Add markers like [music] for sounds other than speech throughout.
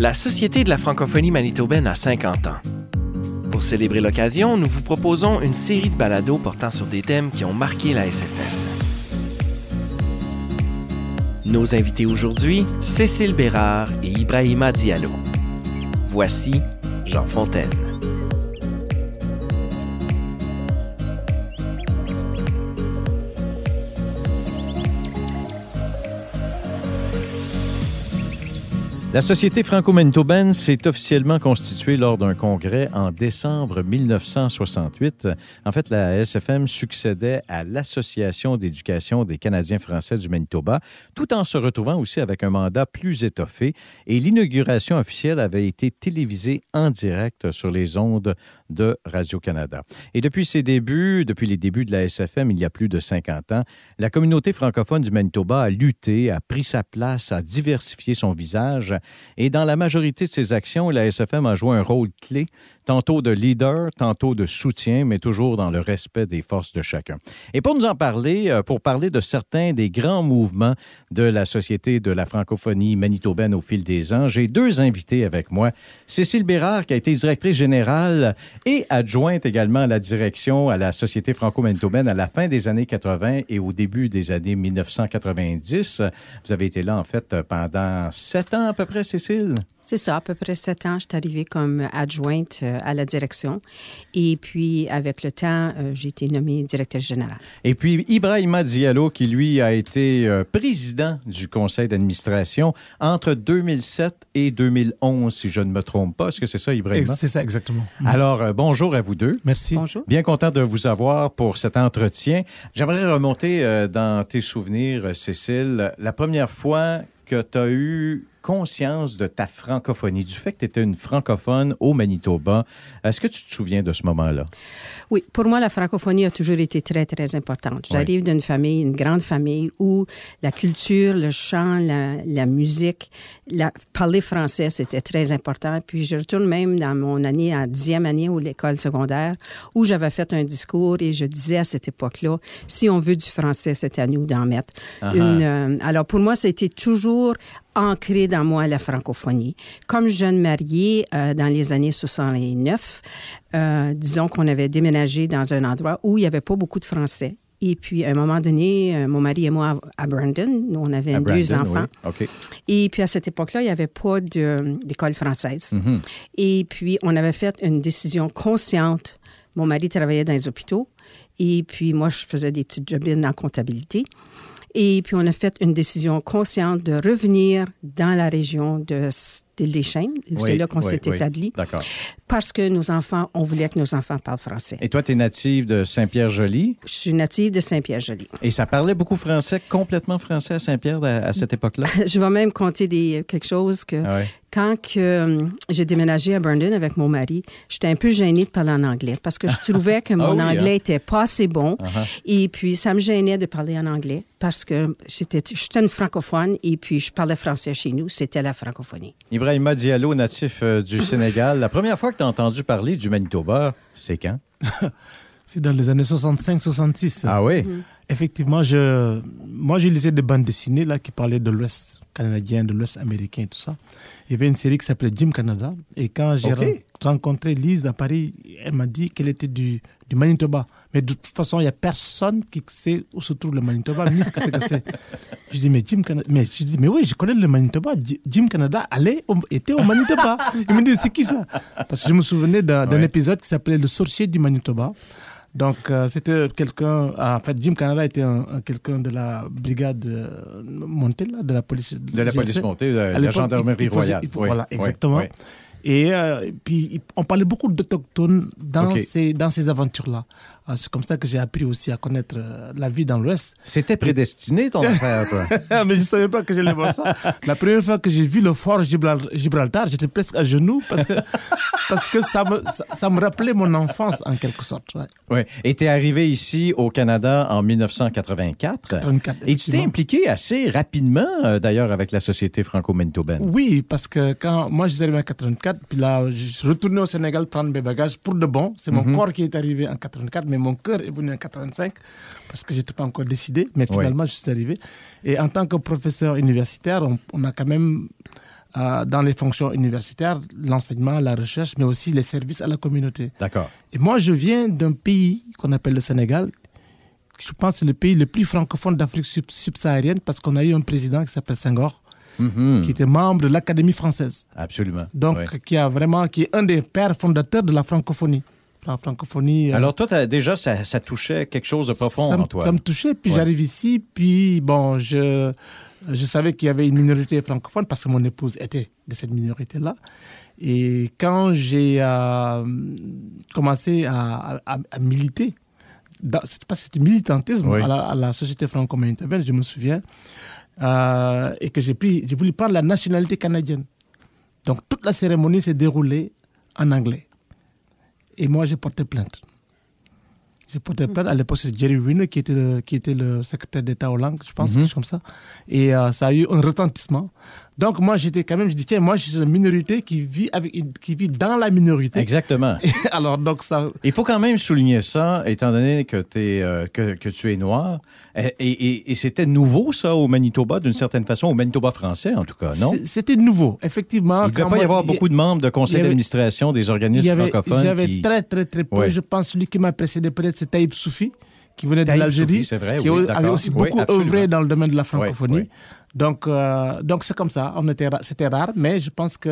La Société de la francophonie manitobaine a 50 ans. Pour célébrer l'occasion, nous vous proposons une série de balados portant sur des thèmes qui ont marqué la SFM. Nos invités aujourd'hui, Cécile Bérard et Ibrahima Diallo. Voici Jean Fontaine. La Société franco-manitobaine s'est officiellement constituée lors d'un congrès en décembre 1968. En fait, la SFM succédait à l'Association d'éducation des Canadiens français du Manitoba, tout en se retrouvant aussi avec un mandat plus étoffé. Et l'inauguration officielle avait été télévisée en direct sur les ondes de Radio-Canada. Et depuis ses débuts, depuis les débuts de la SFM, il y a plus de 50 ans, la communauté francophone du Manitoba a lutté, a pris sa place, a diversifié son visage et dans la majorité de ses actions, la SFM a joué un rôle clé, tantôt de leader, tantôt de soutien, mais toujours dans le respect des forces de chacun. Et pour nous en parler, euh, pour parler de certains des grands mouvements de la Société de la francophonie manitobaine au fil des ans, j'ai deux invités avec moi. Cécile Bérard, qui a été directrice générale et adjointe également à la direction à la Société franco-manitobaine à la fin des années 80 et au début des années 1990. Vous avez été là, en fait, pendant sept ans à peu près, Cécile? C'est ça, à peu près sept ans, je suis arrivée comme adjointe euh, à la direction. Et puis, avec le temps, euh, j'ai été nommée directrice générale. Et puis, Ibrahima Diallo, qui lui a été euh, président du conseil d'administration entre 2007 et 2011, si je ne me trompe pas. Est-ce que c'est ça, Ibrahima? C'est ça, exactement. Alors, bonjour à vous deux. Merci. Bonjour. Bien content de vous avoir pour cet entretien. J'aimerais remonter dans tes souvenirs, Cécile, la première fois que tu as eu conscience de ta francophonie, du fait que tu étais une francophone au Manitoba. Est-ce que tu te souviens de ce moment-là? Oui, pour moi, la francophonie a toujours été très, très importante. J'arrive d'une famille, une grande famille, où la culture, le chant, la, musique, la, parler français, c'était très important. Puis je retourne même dans mon année, en dixième année ou l'école secondaire, où j'avais fait un discours et je disais à cette époque-là, si on veut du français, c'est à nous d'en mettre. Uh-huh. Une, euh, alors pour moi, ça a été toujours ancré dans moi la francophonie. Comme jeune mariée euh, dans les années 69, euh, disons qu'on avait déménagé dans un endroit où il n'y avait pas beaucoup de Français. Et puis, à un moment donné, euh, mon mari et moi à Brandon, nous, on avait deux enfants. Et puis, à cette époque-là, il n'y avait pas d'école française. Mm-hmm. Et puis, on avait fait une décision consciente. Mon mari travaillait dans les hôpitaux. Et puis, moi, je faisais des petites jobs en comptabilité. Et puis, on a fait une décision consciente de revenir dans la région de des c'est là qu'on s'est établi. D'accord. Parce que nos enfants, on voulait que nos enfants parlent français. Et toi, tu es native de Saint-Pierre-Joli? Je suis native de Saint-Pierre-Joli. Et ça parlait beaucoup français, complètement français à Saint-Pierre à, cette époque-là? [laughs] Je vais même compter des, quelque chose que ah quand que, euh, j'ai déménagé à Brandon avec mon mari, j'étais un peu gênée de parler en anglais parce que je [laughs] trouvais que mon ah anglais n'était hein? pas assez bon. Uh-huh. Et puis, ça me gênait de parler en anglais parce que j'étais une francophone et puis je parlais français chez nous. C'était la francophonie. Ibrahima Diallo, natif euh, du Sénégal. La première fois que tu as entendu parler du Manitoba, c'est quand? [laughs] c'est dans les années 65-66. Ah oui? Mm. Effectivement, je, moi, je lisais des bandes dessinées là, qui parlaient de l'Ouest canadien, de l'Ouest américain et tout ça. Il y avait une série qui s'appelait Jim Canada. Et quand j'ai rencontré Lise à Paris, elle m'a dit qu'elle était du, du Manitoba. Mais de toute façon, il n'y a personne qui sait où se trouve le Manitoba, ni ce que c'est. Je dis, mais Jim Canada. Mais je dis, mais oui, je connais le Manitoba. Jim Canada allait était au Manitoba. Il me dit, c'est qui ça? Parce que je me souvenais d'un épisode qui s'appelait Le sorcier du Manitoba. Donc, euh, c'était quelqu'un. Ah, en fait, Jim Canada était quelqu'un de la brigade euh, montée, là, de la police. De la police montée, de la gendarmerie royale. voilà, exactement. Et euh, puis, on parlait beaucoup d'autochtones dans, ces, dans ces aventures-là. Ah, c'est comme ça que j'ai appris aussi à connaître euh, la vie dans l'Ouest. C'était prédestiné, ton frère, toi. [laughs] Mais je ne savais pas que j'allais voir ça. La première fois que j'ai vu le fort Gibraltar, j'étais presque à genoux parce que, [laughs] parce que ça, me, ça, me rappelait mon enfance, en quelque sorte. Oui. Ouais. Et tu es arrivé ici au Canada en 1984. Et tu t'es impliqué assez rapidement, euh, d'ailleurs, avec la Société franco-manitobaine. Oui, parce que quand moi, je suis arrivé en 84, puis là, je suis retourné au Sénégal prendre mes bagages pour de bon. C'est mon mhm. corps qui est arrivé en 84, mais mon cœur est venu en 85 parce que je n'étais pas encore décidé, mais finalement, je suis arrivé. Et en tant que professeur universitaire, on, a quand même euh, dans les fonctions universitaires, l'enseignement, la recherche, mais aussi les services à la communauté. D'accord. Et moi, je viens d'un pays qu'on appelle le Sénégal. Je pense que c'est le pays le plus francophone d'Afrique subsaharienne parce qu'on a eu un président qui s'appelle Senghor, Mhm. qui était membre de l'Académie française. Absolument. Donc, Ouais. qui a vraiment, qui est un des pères fondateurs de la francophonie. La francophonie. euh, Alors, toi, déjà, ça, ça touchait quelque chose de profond ça, en toi. ça me touchait. Puis Ouais. j'arrive ici, puis bon, je, je savais qu'il y avait une minorité francophone parce que mon épouse était de cette minorité-là. Et quand j'ai euh, commencé à, à- à militer, c'était pas c'était militantisme Oui. à, la, à la société franco-américaine, je me souviens, euh, et que j'ai pris, j'ai voulu prendre la nationalité canadienne. Donc toute la cérémonie s'est déroulée en anglais. Et moi, j'ai porté plainte. J'ai porté plainte. À l'époque, c'est Jerry Wiener qui était, le, qui était le secrétaire d'État aux langues, je pense, Mhm. quelque chose comme ça. Et euh, ça a eu un retentissement. Donc, moi, j'étais quand même, je dis, tiens, moi, je suis une minorité qui vit, avec, qui vit dans la minorité. Exactement. [laughs] Alors, donc, ça. Il faut quand même souligner ça, étant donné que, t'es, euh, que, que tu es noir. Et, et- et c'était nouveau, ça, au Manitoba, d'une certaine façon, au Manitoba français, en tout cas, non? C'était nouveau, effectivement. Il ne devait pas y avoir il- beaucoup de membres de il conseil y avait- d'administration des Il organismes y avait, francophones. j'avais qui- très, très, très peu. Ouais. Je pense celui qui m'a précédé, peut-être, c'est Taïb Soufi, qui venait de l'Algérie, qui oui, avait aussi beaucoup œuvré dans le domaine de la francophonie. Donc, euh, donc c'est comme ça. On était, c'était rare, mais je pense que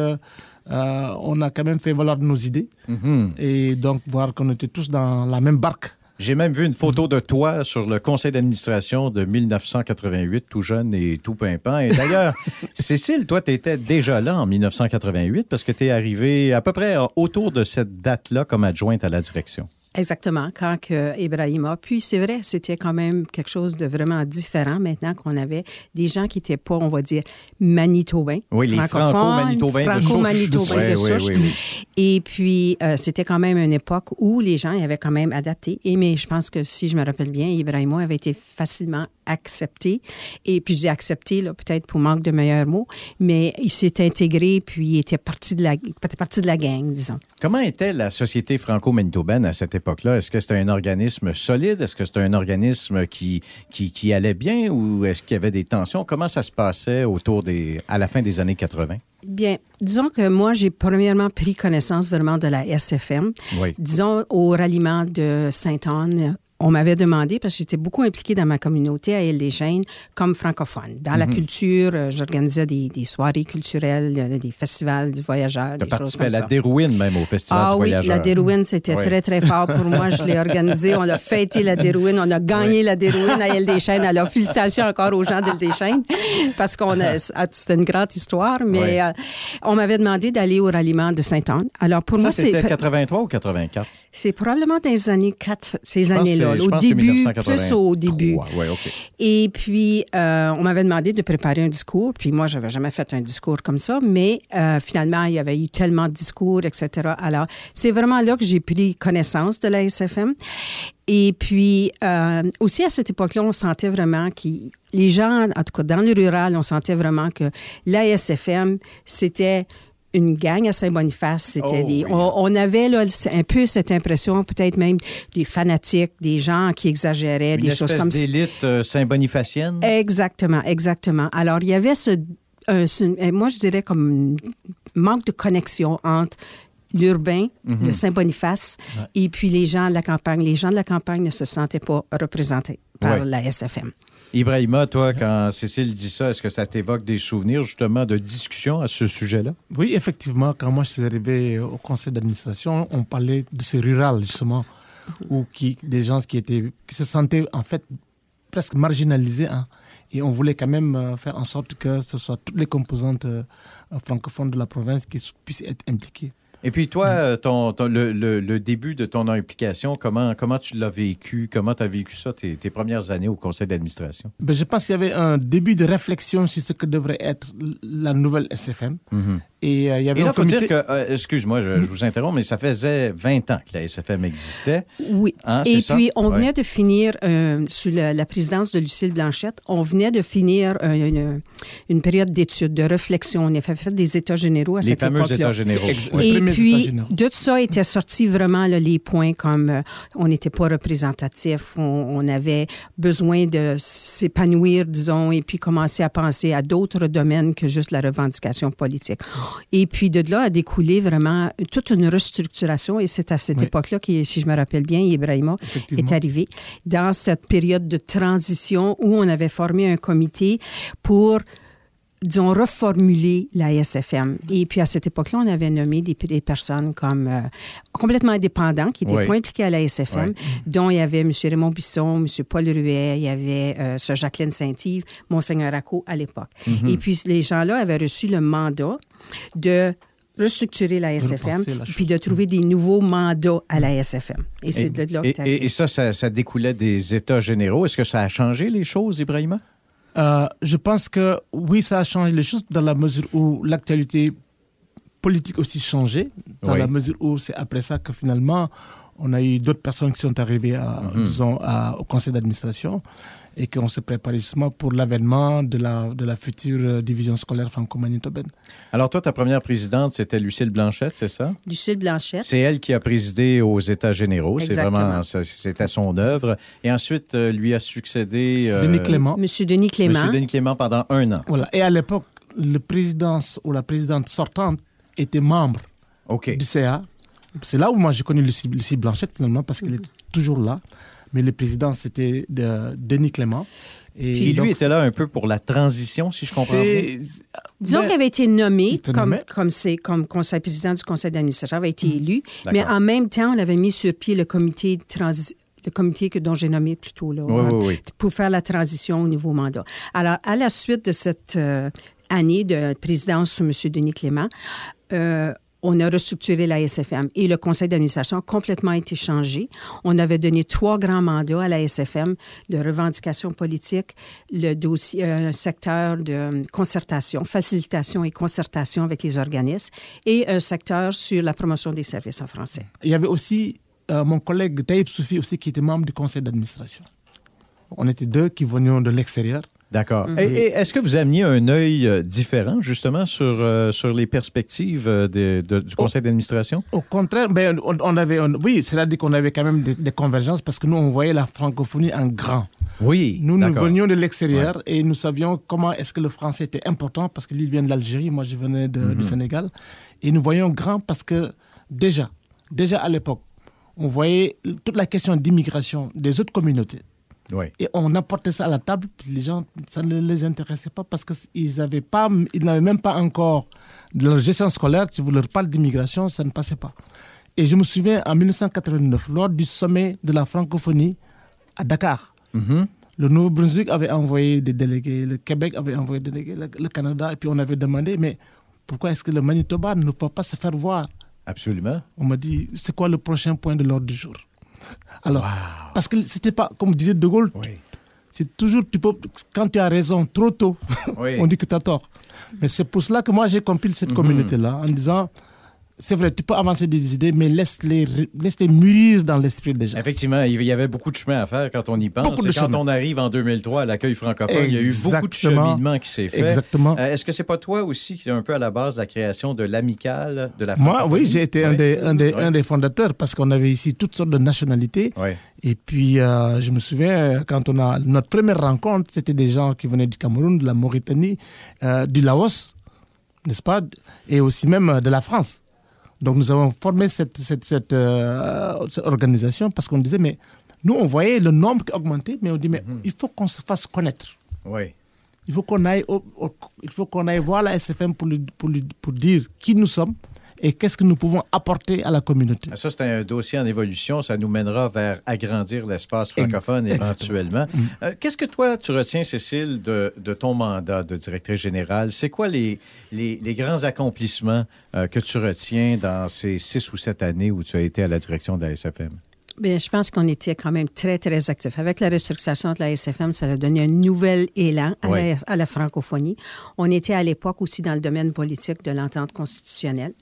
euh, on a quand même fait valoir nos idées Mhm. et donc voir qu'on était tous dans la même barque. J'ai même vu une photo de toi sur le conseil d'administration de 1988, tout jeune et tout pimpant. Et d'ailleurs, [laughs] Cécile, toi, tu étais déjà là en 1988 parce que tu es arrivé à peu près autour de cette date-là comme adjointe à la direction. Exactement, quand que Ibrahima. Puis c'est vrai, c'était quand même quelque chose de vraiment différent maintenant qu'on avait des gens qui n'étaient pas, on va dire, manitobains. Oui, les franco-manitobains de souche. Oui, oui, oui. Et puis, euh, c'était quand même une époque où les gens y avaient quand même adapté. Et mais je pense que si je me rappelle bien, Ibrahima avait été facilement accepté. Et puis, j'ai accepté, là, peut-être pour manque de meilleurs mots, mais il s'est intégré, puis il était parti de la, était parti de la gang, disons. Comment était la société franco-manitobaine à cette époque-là? Est-ce que c'était un organisme solide? Est-ce que c'était un organisme qui, qui, qui allait bien ou est-ce qu'il y avait des tensions? Comment ça se passait autour des, à la fin des années 80? Bien, disons que moi, j'ai premièrement pris connaissance vraiment de la SFM. Oui. Disons, au ralliement de Sainte-Anne, on m'avait demandé, parce que j'étais beaucoup impliquée dans ma communauté à Île-des-Chênes comme francophone. Dans Mhm. la culture, euh, j'organisais des, des soirées culturelles, euh, des festivals de voyageurs, des choses participé à comme la ça. Dérouine même au Festival Ah du oui, Voyageur. la Dérouine, c'était Oui. très, très fort pour moi. Je l'ai [laughs] organisé. On a fêté la Dérouine. On a gagné la Dérouine à Île-des-Chênes. Alors, félicitations encore aux gens d'Île-des-Chênes parce qu'on a, [laughs] c'était une grande histoire. Mais euh, on m'avait demandé d'aller au ralliement de Sainte-Anne. Alors, pour Ça, moi, c'était c'est, 83 ou 84? c'est probablement dans les années 4, ces années-là. Au début, 1983. plus au début. Et puis, euh, on m'avait demandé de préparer un discours. Puis moi, j'avais jamais fait un discours comme ça. Mais euh, finalement, il y avait eu tellement de discours, etc. Alors, c'est vraiment là que j'ai pris connaissance de la SFM. Et puis, euh, aussi à cette époque-là, on sentait vraiment que les gens, en tout cas dans le rural, on sentait vraiment que la SFM, c'était une gang à Saint-Boniface. C'était Oh, des, on, on avait là, un peu cette impression, peut-être même des fanatiques, des gens qui exagéraient, Une des choses comme ça. d'élite euh, Saint-Bonifacienne? Exactement, exactement. Alors, il y avait ce, moi, je dirais comme un manque de connexion entre l'urbain, Mhm. le Saint-Boniface, et puis les gens de la campagne. Les gens de la campagne ne se sentaient pas représentés par la SFM. Ibrahima, toi, quand Cécile dit ça, est-ce que ça t'évoque des souvenirs justement de discussion à ce sujet-là? Oui, effectivement, quand moi je suis arrivé au conseil d'administration, on parlait de ce rural, justement, où qui, des gens qui, étaient, qui se sentaient en fait presque marginalisés. hein. et on voulait quand même euh, faire en sorte que ce soit toutes les composantes euh, francophones de la province qui puissent être impliquées. Et puis toi, euh, ton, ton- le, le- le début de ton implication, comment, comment tu l'as vécu? Comment tu as vécu ça, tes, tes premières années au conseil d'administration? Ben, je pense qu'il y avait un début de réflexion sur ce que devrait être la nouvelle SFM. Et euh, il y avait Et là, un faut dire que, euh, excuse-moi, je, je vous interromps, mais ça faisait 20 ans que la SFM existait. Oui. Hein, Et ça? puis, on Ouais. venait de finir, euh, sous la, la présidence de Lucille Blanchette, on venait de finir euh, une, une période d'études, de réflexion. On avait fait des états généraux à Les cette fameux époque-là. États généraux. Ex- Oui. Le Et premier puis, de tout ça étaient sortis vraiment les points comme euh, on n'était pas représentatif, on, avait besoin de s'épanouir, disons, et puis commencer à penser à d'autres domaines que juste la revendication politique. Et puis, de là a découlé vraiment toute une restructuration, et c'est à cette époque-là que, si je me rappelle bien, Ibrahima est arrivé dans cette période de transition où on avait formé un comité pour disons, reformuler la SFM. Et puis, à cette époque-là, on avait nommé des, personnes comme euh, complètement indépendants, qui n'étaient pas impliqués à la SFM, dont il y avait M. Raymond Bisson, M. Paul Ruet, il y avait euh, Sir Jacqueline Saint-Yves, Monseigneur Racco à l'époque. Mm-hmm. Et puis, les gens-là avaient reçu le mandat de restructurer la SFM, puis de trouver des nouveaux mandats à la SFM. Et c'est de là que et, et, ça, ça, ça, découlait des États généraux. Est-ce que ça a changé les choses, Ibrahima? Euh, je pense que oui, ça a changé les choses dans la mesure où l'actualité politique aussi changé, dans la mesure où c'est après ça que finalement on a eu d'autres personnes qui sont arrivées à, mhm. disons, au conseil d'administration et qu'on se prépare justement pour l'avènement de la, de la future euh, division scolaire franco-manitobaine. Alors toi, ta première présidente, c'était Lucille Blanchette, c'est ça? Lucille Blanchette. C'est elle qui a présidé aux États généraux. C'est vraiment, c'était son œuvre. Et ensuite, euh, lui a succédé... Euh, Denis Clément. Monsieur Denis Clément. Monsieur Denis Clément pendant un an. Voilà. Et à l'époque, le président ou la présidente sortante était membre du CA. C'est là où moi j'ai connu Lucie, Lucie Blanchette finalement parce qu'elle était toujours là mais le président, c'était de Denis Clément. Et Puis lui était là un peu pour la transition, si je comprends bien. Disons qu'il avait été nommé comme, comme, comme conseil président du conseil d'administration, avait été mm. élu, mais en même temps, on avait mis sur pied le comité de transition le comité que, dont j'ai nommé plus tôt, là, pour faire la transition au nouveau mandat. Alors, à la suite de cette euh, année de présidence sous M. Denis Clément, euh, on a restructuré la SFM et le conseil d'administration a complètement été changé. On avait donné trois grands mandats à la SFM de revendication politique, le dossier, un secteur de concertation, facilitation et concertation avec les organismes et un secteur sur la promotion des services en français. Il y avait aussi euh, mon collègue Taïb Soufi aussi qui était membre du conseil d'administration. On était deux qui venions de l'extérieur. D'accord. Mhm. Et, est-ce que vous ameniez un œil euh, différent, justement, sur, euh, sur les perspectives euh, du conseil d'administration? Au contraire, ben, on, avait, oui, c'est-à-dire qu'on avait quand même des, convergences parce que nous, on voyait la francophonie en grand. Oui. Nous, nous venions de l'extérieur et nous savions comment est-ce que le français était important parce que lui vient de l'Algérie, moi je venais du mhm. Sénégal. Et nous voyions grand parce que déjà, déjà à l'époque, on voyait toute la question d'immigration des autres communautés et on apportait ça à la table, les gens, ça ne les intéressait pas parce qu'ils n'avaient pas, ils n'avaient même pas encore de leur gestion scolaire. Si vous leur parlez d'immigration, ça ne passait pas. Et je me souviens en 1989, lors du sommet de la francophonie à Dakar, mm-hmm. le Nouveau-Brunswick avait envoyé des délégués, le Québec avait envoyé des délégués, le, Canada, et puis on avait demandé, mais pourquoi est-ce que le Manitoba ne peut pas se faire voir? Absolument. On m'a dit, c'est quoi le prochain point de l'ordre du jour? Alors, parce que c'était pas, comme disait De Gaulle, c'est toujours, tu peux, quand tu as raison trop tôt, [laughs] on dit que tu as tort. Mais c'est pour cela que moi j'ai compilé cette mhm. communauté-là en disant c'est vrai, tu peux avancer des idées, mais laisse-les laisse -les mûrir dans l'esprit des gens. Effectivement, il y avait beaucoup de chemin à faire quand on y pense. quand on arrive en 2003 à l'accueil francophone, il y a eu beaucoup de cheminement qui s'est fait. Exactement. Euh, est-ce que c'est pas toi aussi qui est un peu à la base de la création de l'amicale de la Moi, oui, j'ai été un, des, un, des, un, des, fondateurs parce qu'on avait ici toutes sortes de nationalités. Et puis, euh, je me souviens, quand on a notre première rencontre, c'était des gens qui venaient du Cameroun, de la Mauritanie, euh, du Laos, n'est-ce pas, et aussi même de la France. Donc nous avons formé cette, cette, cette, euh, organisation parce qu'on disait, mais nous, on voyait le nombre qui augmentait, mais on dit, mais mhm. il faut qu'on se fasse connaître. Oui. Il faut qu'on aille, il faut qu'on aille voir la SFM pour, pour, pour dire qui nous sommes, et qu'est-ce que nous pouvons apporter à la communauté? Ça, c'est un dossier en évolution. Ça nous mènera vers agrandir l'espace francophone éventuellement. Mm. Euh, qu'est-ce que toi, tu retiens, Cécile, de, de ton mandat de directrice générale? C'est quoi les, les, les, grands accomplissements euh, que tu retiens dans ces six ou sept années où tu as été à la direction de la SFM? Bien, je pense qu'on était quand même très, très actifs. Avec la restructuration de la SFM, ça a donné un nouvel élan à, la, francophonie. On était à l'époque aussi dans le domaine politique de l'entente constitutionnelle.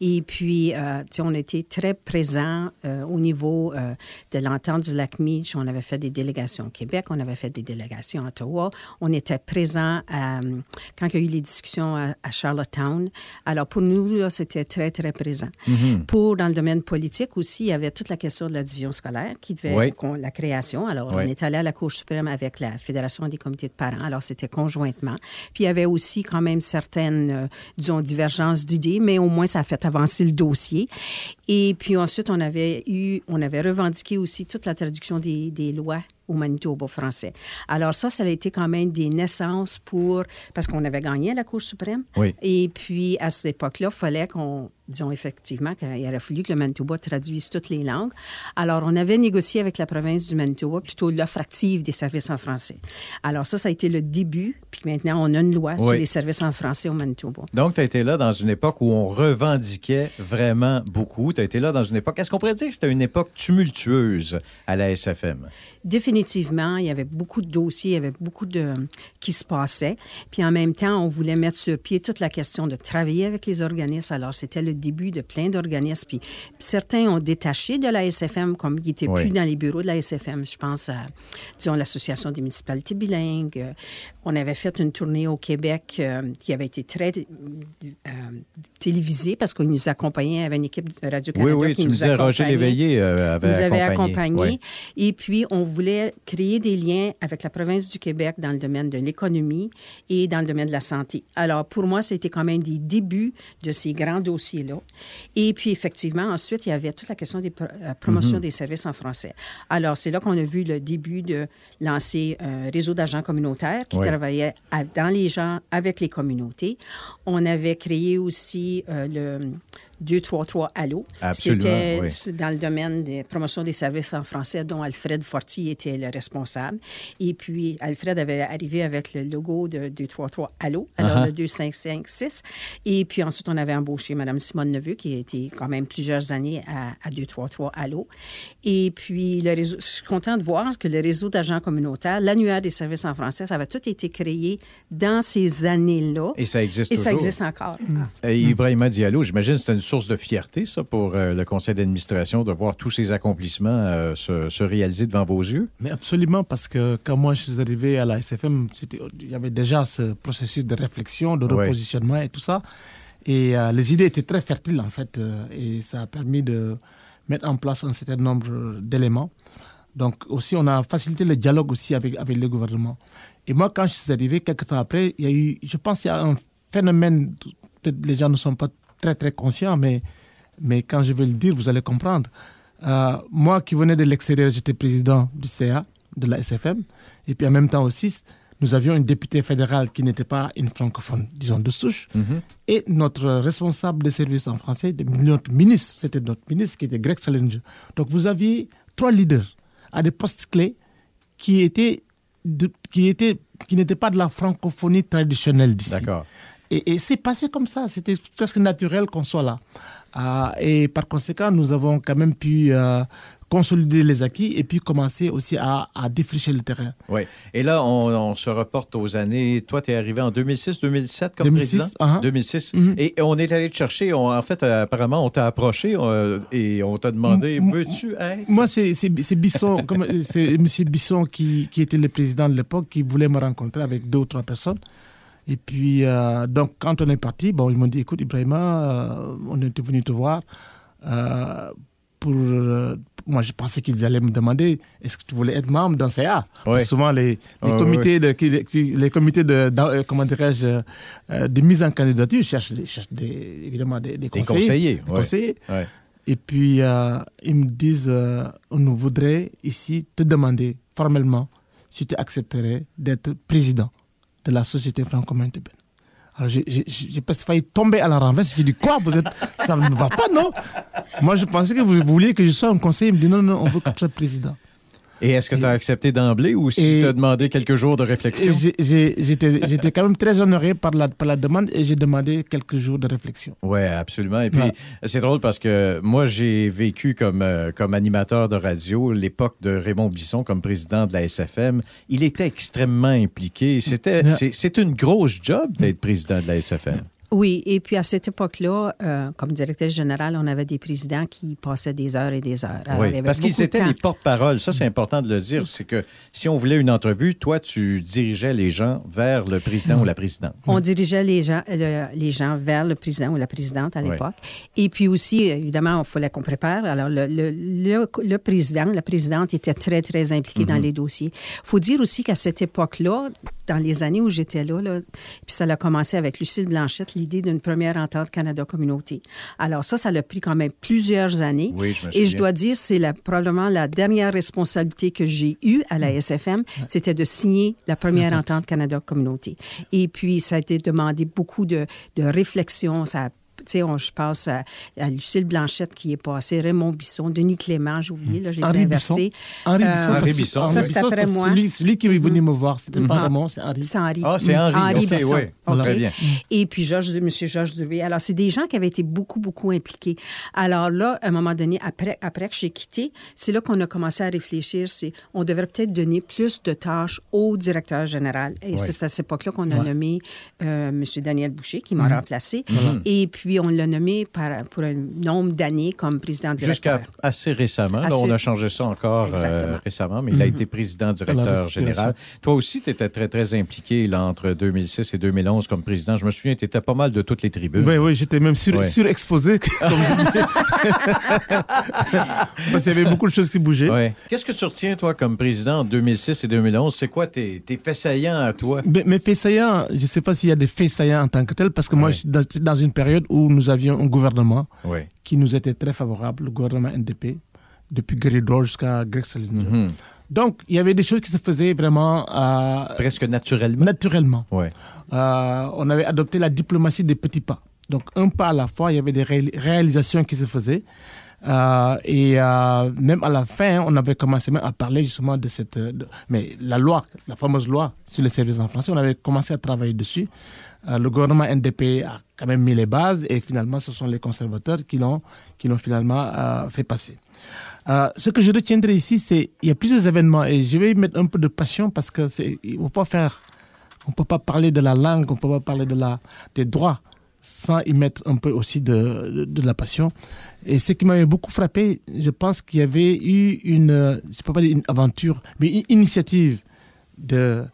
Et puis, euh, tu sais, on était très présents euh, au niveau euh, de l'entente du lac Meach. On avait fait des délégations au Québec, on avait fait des délégations à Ottawa. On était présents quand il y a eu les discussions à, Charlottetown. Alors, pour nous, là, c'était très, très présent. Mm-hmm. Pour, dans le domaine politique aussi, il y avait toute la question de la division scolaire qui devait, la création. Alors, on est allé à la Cour suprême avec la Fédération des comités de parents. Alors, c'était conjointement. Puis, il y avait aussi quand même certaines, disons, divergences d'idées, mais au moins, ça a fait avancer le dossier. Et puis ensuite, on avait eu, on avait revendiqué aussi toute la traduction des, des lois au Manitoba français. Alors ça, ça a été quand même des naissances pour... Parce qu'on avait gagné à la Cour suprême. Oui. Et puis, à cette époque-là, il fallait qu'on disons effectivement qu'il aurait fallu que le Manitoba traduise toutes les langues. Alors, on avait négocié avec la province du Manitoba plutôt l'offre active des services en français. Alors, ça, ça a été le début. Puis maintenant, on a une loi sur les services en français au Manitoba. Donc, tu as été là dans une époque où on revendiquait vraiment beaucoup. Tu as été là dans une époque, est-ce qu'on pourrait dire que c'était une époque tumultueuse à la SFM? Définitivement, il y avait beaucoup de dossiers, il y avait beaucoup de qui se passaient. Puis en même temps, on voulait mettre sur pied toute la question de travailler avec les organismes. Alors, c'était le début de plein d'organismes. Puis, certains ont détaché de la SFM, comme ils n'étaient plus dans les bureaux de la SFM. Je pense à, disons, l'Association des municipalités bilingues. On avait fait une tournée au Québec euh, qui avait été très euh, télévisée parce qu'il nous accompagnait avec une équipe de Radio-Canada oui, oui, qui tu nous disais Roger Léveillé euh, avait nous avait accompagné. Et puis, on voulait créer des liens avec la province du Québec dans le domaine de l'économie et dans le domaine de la santé. Alors, pour moi, c'était quand même des débuts de ces grands dossiers et puis, effectivement, ensuite, il y avait toute la question des euh, promotions mhm. des services en français. Alors, c'est là qu'on a vu le début de lancer un réseau d'agents communautaires qui travaillaient dans les gens, avec les communautés. On avait créé aussi euh, le 233 Allo. C'était dans le domaine des promotions des services en français dont Alfred Forti était le responsable. Et puis, Alfred avait arrivé avec le logo de 233 Allo, alors uh-huh. le 2556. Et puis ensuite, on avait embauché Mme Simone Neveu, qui a été quand même plusieurs années à, à 233 Allo. Et puis, le réseau, je suis content de voir que le réseau d'agents communautaires, l'annuaire des services en français, ça avait tout été créé dans ces années-là. Et ça existe Et toujours. ça existe encore. Mm. Et Ibrahima Diallo, j'imagine que c'est une source de fierté, ça, pour euh, le conseil d'administration, de voir tous ces accomplissements euh, se, réaliser devant vos yeux? Mais absolument, parce que quand moi je suis arrivé à la SFM, il y avait déjà ce processus de réflexion, de repositionnement et tout ça. Et euh, les idées étaient très fertiles, en fait, et ça a permis de mettre en place un certain nombre d'éléments. Donc aussi, on a facilité le dialogue aussi avec, avec le gouvernement. Et moi, quand je suis arrivé, quelques temps après, il y a eu, je pense qu'il y a un phénomène, peut-être les gens ne sont pas très très conscient, mais, mais quand je vais le dire, vous allez comprendre. Euh, moi qui venais de l'extérieur, j'étais président du CA, de la SFM, et puis en même temps aussi, nous avions une députée fédérale qui n'était pas une francophone, disons de souche, mhm. et notre responsable des services en français, notre ministre, c'était notre ministre qui était Greg Salinger. Donc vous aviez trois leaders à des postes clés qui étaient, qui étaient qui n'étaient pas de la francophonie traditionnelle d'ici. Et, c'est passé comme ça, c'était presque naturel qu'on soit là. Euh, et par conséquent, nous avons quand même pu euh, consolider les acquis et puis commencer aussi à, défricher le terrain. Oui. Et là, on, se reporte aux années. Toi, tu es arrivé en 2006-2007 comme 2006, président? 2006. Uh-huh. Et on est allé te chercher. en fait, apparemment, on t'a approché et on t'a demandé veux-tu être? Moi, c'est Bisson, [laughs] M. Bisson qui, qui était le président de l'époque qui voulait me rencontrer avec deux ou trois personnes. Et puis, euh, donc, quand on est parti, bon, ils m'ont dit, écoute, Ibrahima, euh, on était venu te voir euh, pour... moi, je pensais qu'ils allaient me demander, est-ce que tu voulais être membre d'un CA Souvent, les, les comités de, les comités de, comment dirais-je, de mise en candidature cherchent, cherchent des, évidemment des, des conseillers. Des conseillers, Et puis, ils me disent, on voudrait ici te demander formellement si tu accepterais d'être président de la société franco-manitobaine. Alors, j'ai failli tomber à la renverse. J'ai dit, quoi vous êtes... Ça ne va pas, non? Moi, je pensais que vous vouliez que je sois un conseiller. Il me dit, non, non, on veut que tu sois président. Et est-ce que tu as accepté d'emblée ou si tu as demandé quelques jours de réflexion? J'étais quand même très honoré par la, par la demande et j'ai demandé quelques jours de réflexion. Oui, absolument. Et puis, c'est drôle parce que moi, j'ai vécu comme, euh, comme animateur de radio l'époque de Raymond Bisson comme président de la SFM. Il était extrêmement impliqué. C'était, c'est une grosse job d'être président de la SFM. Oui, et puis à cette époque-là, euh, comme directeur général, on avait des présidents qui passaient des heures et des heures. oui, parce qu'ils étaient les porte-parole. Ça, c'est important de le dire. C'est que si on voulait une entrevue, toi, tu dirigeais les gens vers le président ou la présidente. On dirigeait les gens, les gens vers le président ou la présidente à l'époque. Et puis aussi, évidemment, il fallait qu'on prépare. Alors, le, le, président, la présidente était très, très impliquée dans mhm. les dossiers. Il faut dire aussi qu'à cette époque-là, dans les années où j'étais là, là, puis ça a commencé avec Lucille Blanchette, l'idée d'une première entente Canada-Communauté. Alors ça, ça a pris quand même plusieurs années. Oui, je me Et je dois dire, c'est la, probablement la dernière responsabilité que j'ai eue à la SFM, c'était de signer la première entente Canada-Communauté. Et puis, ça a été demandé beaucoup de, de réflexion, ça a sais, je pense à, Lucille Blanchette qui est passée, Raymond Bisson, Denis Clément, j'ai oublié, là, j'ai inversé. Henri Bisson. Henri Bisson. Ça, c'est après moi. Celui, qui est venu me voir, c'était pas Raymond, c'est Henri. C'est Henri. Ah, c'est Henri. Henri Bisson. Oui, très bien. Et puis, Georges, M. Georges Drouet. Alors, c'est des gens qui avaient été beaucoup, beaucoup impliqués. Alors là, à un moment donné, après, après que j'ai quitté, c'est là qu'on a commencé à réfléchir. C'est, on devrait peut-être donner plus de tâches au directeur général. Et c'est à cette époque-là qu'on a nommé euh, M. Daniel Boucher, qui m'a remplacé. Et puis, on l'a nommé par, pour un nombre d'années comme président directeur. Jusqu'à assez récemment. Là, on a changé ça encore euh, récemment, mais il a mhm. été président directeur général. Toi aussi, tu étais très, très impliqué là, entre 2006 et 2011 comme président. Je me souviens, tu étais pas mal de toutes les tribunes. Oui, oui, j'étais même sur, surexposé, [laughs] comme [laughs] Parce qu'il y avait beaucoup de choses qui bougeaient. Qu'est-ce que tu retiens, toi, comme président en 2006 et 2011? C'est quoi tes, tes faits saillants à toi? Mais, mes faits saillants, je ne sais pas s'il y a des faits saillants en tant que tel, parce que moi, je suis dans une période où nous avions un gouvernement qui nous était très favorable, le gouvernement NDP, depuis Gary jusqu'à Greg Salinger. Mhm. Donc, il y avait des choses qui se faisaient vraiment... Euh, Presque naturellement. Naturellement. Ouais. Euh, on avait adopté la diplomatie des petits pas. Donc, un pas à la fois, il y avait des réalisations qui se faisaient. Euh, et même à la fin, on avait commencé même à parler justement de cette... mais la loi, la fameuse loi sur les services en français, on avait commencé à travailler dessus. Euh, le gouvernement NDP a quand même mis les bases et finalement, ce sont les conservateurs qui l'ont, finalement euh, fait passer. Euh, ce que je retiendrai ici, c'est il y a plusieurs événements et je vais y mettre un peu de passion parce que c'est, on peut pas parler de la langue, on peut pas parler de la, des droits sans y mettre un peu aussi de, de, la passion. Et ce qui m'avait beaucoup frappé, je pense qu'il y avait eu une, je peux pas dire une aventure, mais une initiative de,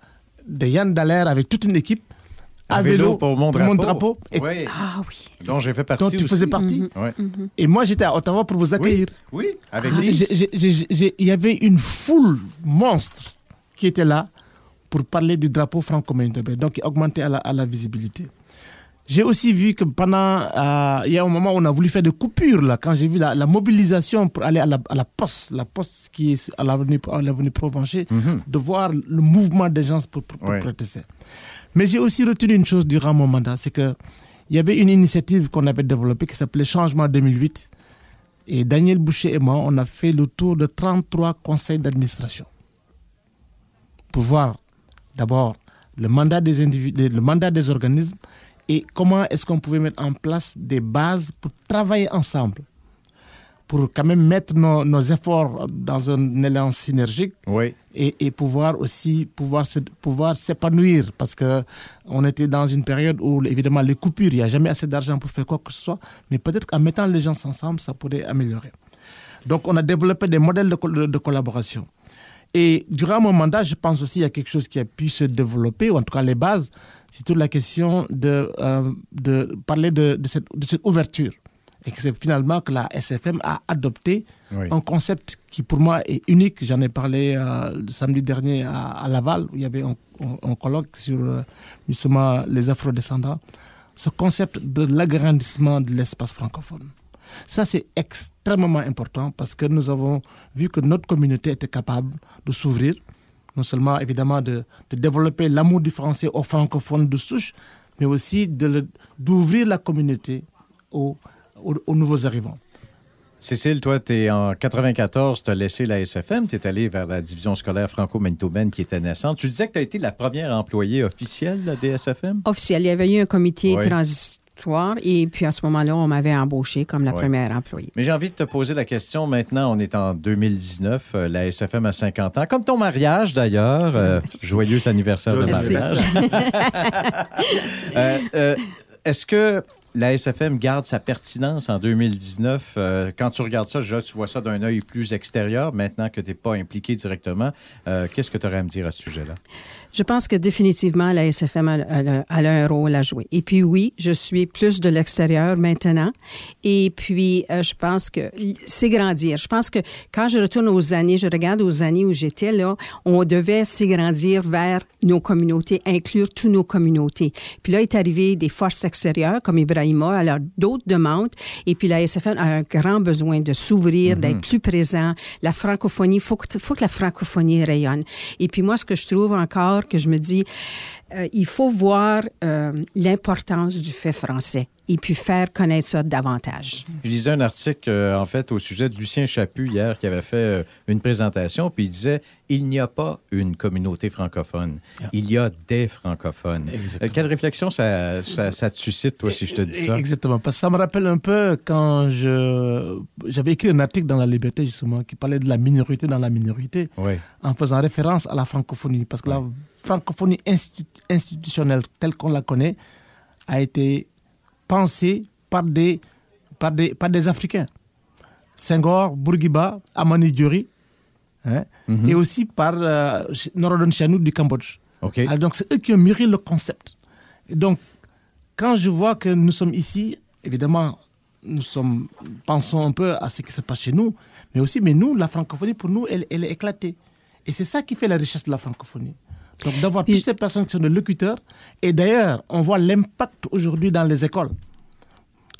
de Yann Dallaire avec toute une équipe à, vélo, pour mon drapeau. Mon drapeau. ah oui. Dont j'ai fait partie. Dont tu faisais partie. Mhm. Et moi, j'étais à Ottawa pour vous accueillir. Oui, avec ah, Il y avait une foule monstre qui était là pour parler du drapeau franco-américain, donc qui augmentait à la, à la visibilité. J'ai aussi vu que pendant, euh, il y a un moment où on a voulu faire des coupures, là, quand j'ai vu la, mobilisation pour aller à la, à la, poste, la poste qui est à l'avenue Provencher, mhm. de voir le mouvement des gens pour, pour, protester. Mais j'ai aussi retenu une chose durant mon mandat, c'est qu'il y avait une initiative qu'on avait développée qui s'appelait Changement 2008. Et Daniel Boucher et moi, on a fait le tour de 33 conseils d'administration pour voir d'abord le mandat des individus, le mandat des organismes et comment est-ce qu'on pouvait mettre en place des bases pour travailler ensemble? Pour quand même mettre nos, nos efforts dans un élan synergique oui. et, et, pouvoir aussi pouvoir pouvoir s'épanouir. Parce que on était dans une période où évidemment les coupures il n'y a jamais assez d'argent pour faire quoi que ce soit. Mais peut-être qu'en mettant les gens ensemble ça pourrait améliorer. Donc on a développé des modèles de, de, collaboration. Et durant mon mandat je pense aussi il y a quelque chose qui a pu se développer ou en tout cas les bases c'est toute la question de, euh, de parler de, de, cette, de cette ouverture et que c'est finalement que la SFM a adopté un concept qui pour moi est unique. J'en ai parlé euh, le samedi dernier à, Laval, où il y avait un, colloque sur euh, justement les afro-descendants. Ce concept de l'agrandissement de l'espace francophone. Ça, c'est extrêmement important parce que nous avons vu que notre communauté était capable de s'ouvrir, non seulement évidemment de, de développer l'amour du français aux francophones de souche, mais aussi d'ouvrir la communauté aux aux, nouveaux arrivants. Cécile, toi, tu es en 94, tu as laissé la SFM, tu es allé vers la division scolaire franco-manitobaine qui était naissante. Tu disais que tu as été la première employée officielle des SFM? Officielle. Il y avait eu un comité et puis à ce moment-là, on m'avait embauché comme la première employée. Mais j'ai envie de te poser la question maintenant. On est en 2019, euh, la SFM a 50 ans, comme ton mariage d'ailleurs. Euh, [laughs] joyeux anniversaire de mariage. [laughs] Euh, est-ce que la SFM garde sa pertinence en 2019. Euh, quand tu regardes ça, déjà, tu vois ça d'un œil plus extérieur, maintenant que tu n'es pas impliqué directement. Euh, qu'est-ce que tu aurais à me dire à ce sujet-là? Je pense que définitivement, la SFM a, un rôle à jouer. Et puis oui, je suis plus de l'extérieur maintenant. Et puis, euh, je pense que c'est grandir. Je pense que quand je retourne aux années, je regarde aux années où j'étais là, on devait s'agrandir vers nos communautés, inclure toutes nos communautés. Puis là, est arrivé des forces extérieures comme Ibrahima, alors d'autres demandes. Et puis la SFM a un grand besoin de s'ouvrir, d'être mhm. plus présent. La francophonie, il faut que la francophonie rayonne. Et puis moi, ce que je trouve encore, que je me dis, euh, il faut voir euh, l'importance du fait français et puis faire connaître ça davantage. Je lisais un article, euh, en fait, au sujet de Lucien Chaput hier, qui avait fait une présentation, puis il disait il n'y a pas une communauté francophone, ah. il y a des francophones. quelle réflexion ça, ça, te suscite, toi, si je te dis ça? Exactement, parce que ça me rappelle un peu quand je j'avais écrit un article dans La Liberté, justement, qui parlait de la minorité dans la minorité, en faisant référence à la francophonie, parce que la francophonie institutionnelle telle qu'on la connaît a été pensée par des, par des, par des Africains. Senghor, Bourguiba, Amani Diori, hein, mhm. et aussi par euh, Norodom Chanou du Cambodge. donc, c'est eux qui ont mûri le concept. Et donc, quand je vois que nous sommes ici, évidemment, nous sommes, pensons un peu à ce qui se passe chez nous, mais aussi, mais nous, la francophonie, pour nous, elle, elle est éclatée. Et c'est ça qui fait la richesse de la francophonie. Donc d'avoir toutes ces personnes qui sont des locuteurs. Et d'ailleurs, on voit l'impact aujourd'hui dans les écoles,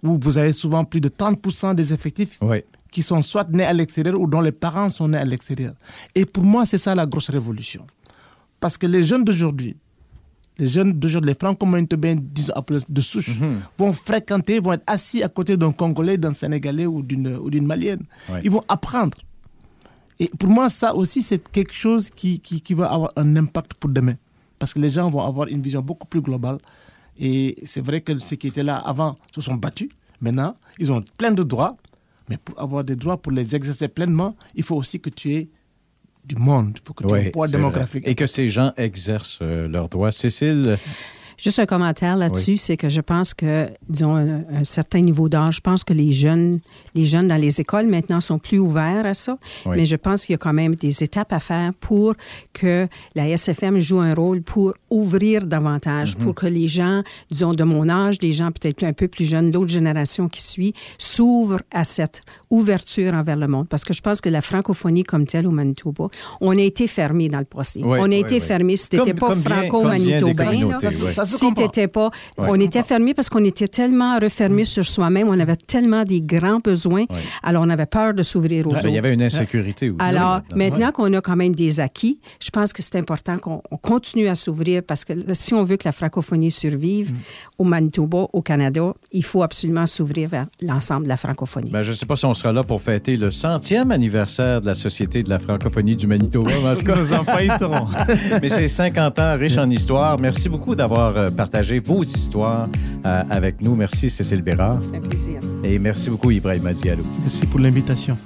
où vous avez souvent plus de 30% des effectifs qui sont soit nés à l'extérieur ou dont les parents sont nés à l'extérieur. Et pour moi, c'est ça la grosse révolution. Parce que les jeunes d'aujourd'hui, les jeunes d'aujourd'hui, les franco-manitobains de souche, mhm. vont fréquenter, vont être assis à côté d'un Congolais, d'un Sénégalais ou d'une Malienne. Ils vont apprendre. Et pour moi, ça aussi, c'est quelque chose qui, qui, qui, va avoir un impact pour demain. Parce que les gens vont avoir une vision beaucoup plus globale. Et c'est vrai que ceux qui étaient là avant se sont battus. Maintenant, ils ont plein de droits. Mais pour avoir des droits, pour les exercer pleinement, il faut aussi que tu aies du monde. Il faut que tu aies un poids démographique. Et que ces gens exercent euh, leurs droits. Cécile Juste un commentaire là-dessus, c'est que je pense que, disons, un, certain niveau d'âge, je pense que les jeunes, les jeunes dans les écoles maintenant sont plus ouverts à ça, mais je pense qu'il y a quand même des étapes à faire pour que la SFM joue un rôle pour ouvrir davantage, mhm. pour que les gens, disons, de mon âge, les gens peut-être un peu plus jeunes, d'autres générations qui suivent, s'ouvrent à cette ouverture envers le monde. Parce que je pense que la francophonie comme telle au Manitoba, on a été fermé dans le passé. on a été fermé. Si t'étais pas franco-manitobain, si t'étais pas, on était fermé parce qu'on était tellement refermé sur soi-même, on avait tellement des grands besoins, alors on avait peur de s'ouvrir aux autres. Il y avait une insécurité aussi. Alors, maintenant qu'on a quand même des acquis, je pense que c'est important qu'on continue à s'ouvrir parce que si on veut que la francophonie survive mm. au Manitoba, au Canada, il faut absolument s'ouvrir vers l'ensemble de la francophonie. Ben, je ne sais pas si on sera là pour fêter le centième anniversaire de la Société de la francophonie du Manitoba. en tout cas, nos enfants y seront. [laughs] Mais c'est 50 ans riches en histoire. Merci beaucoup d'avoir euh, partagé vos histoires euh, avec nous. Merci, Cécile Bérard. Un plaisir. Et merci beaucoup, Ibrahim Diallo. Merci pour l'invitation.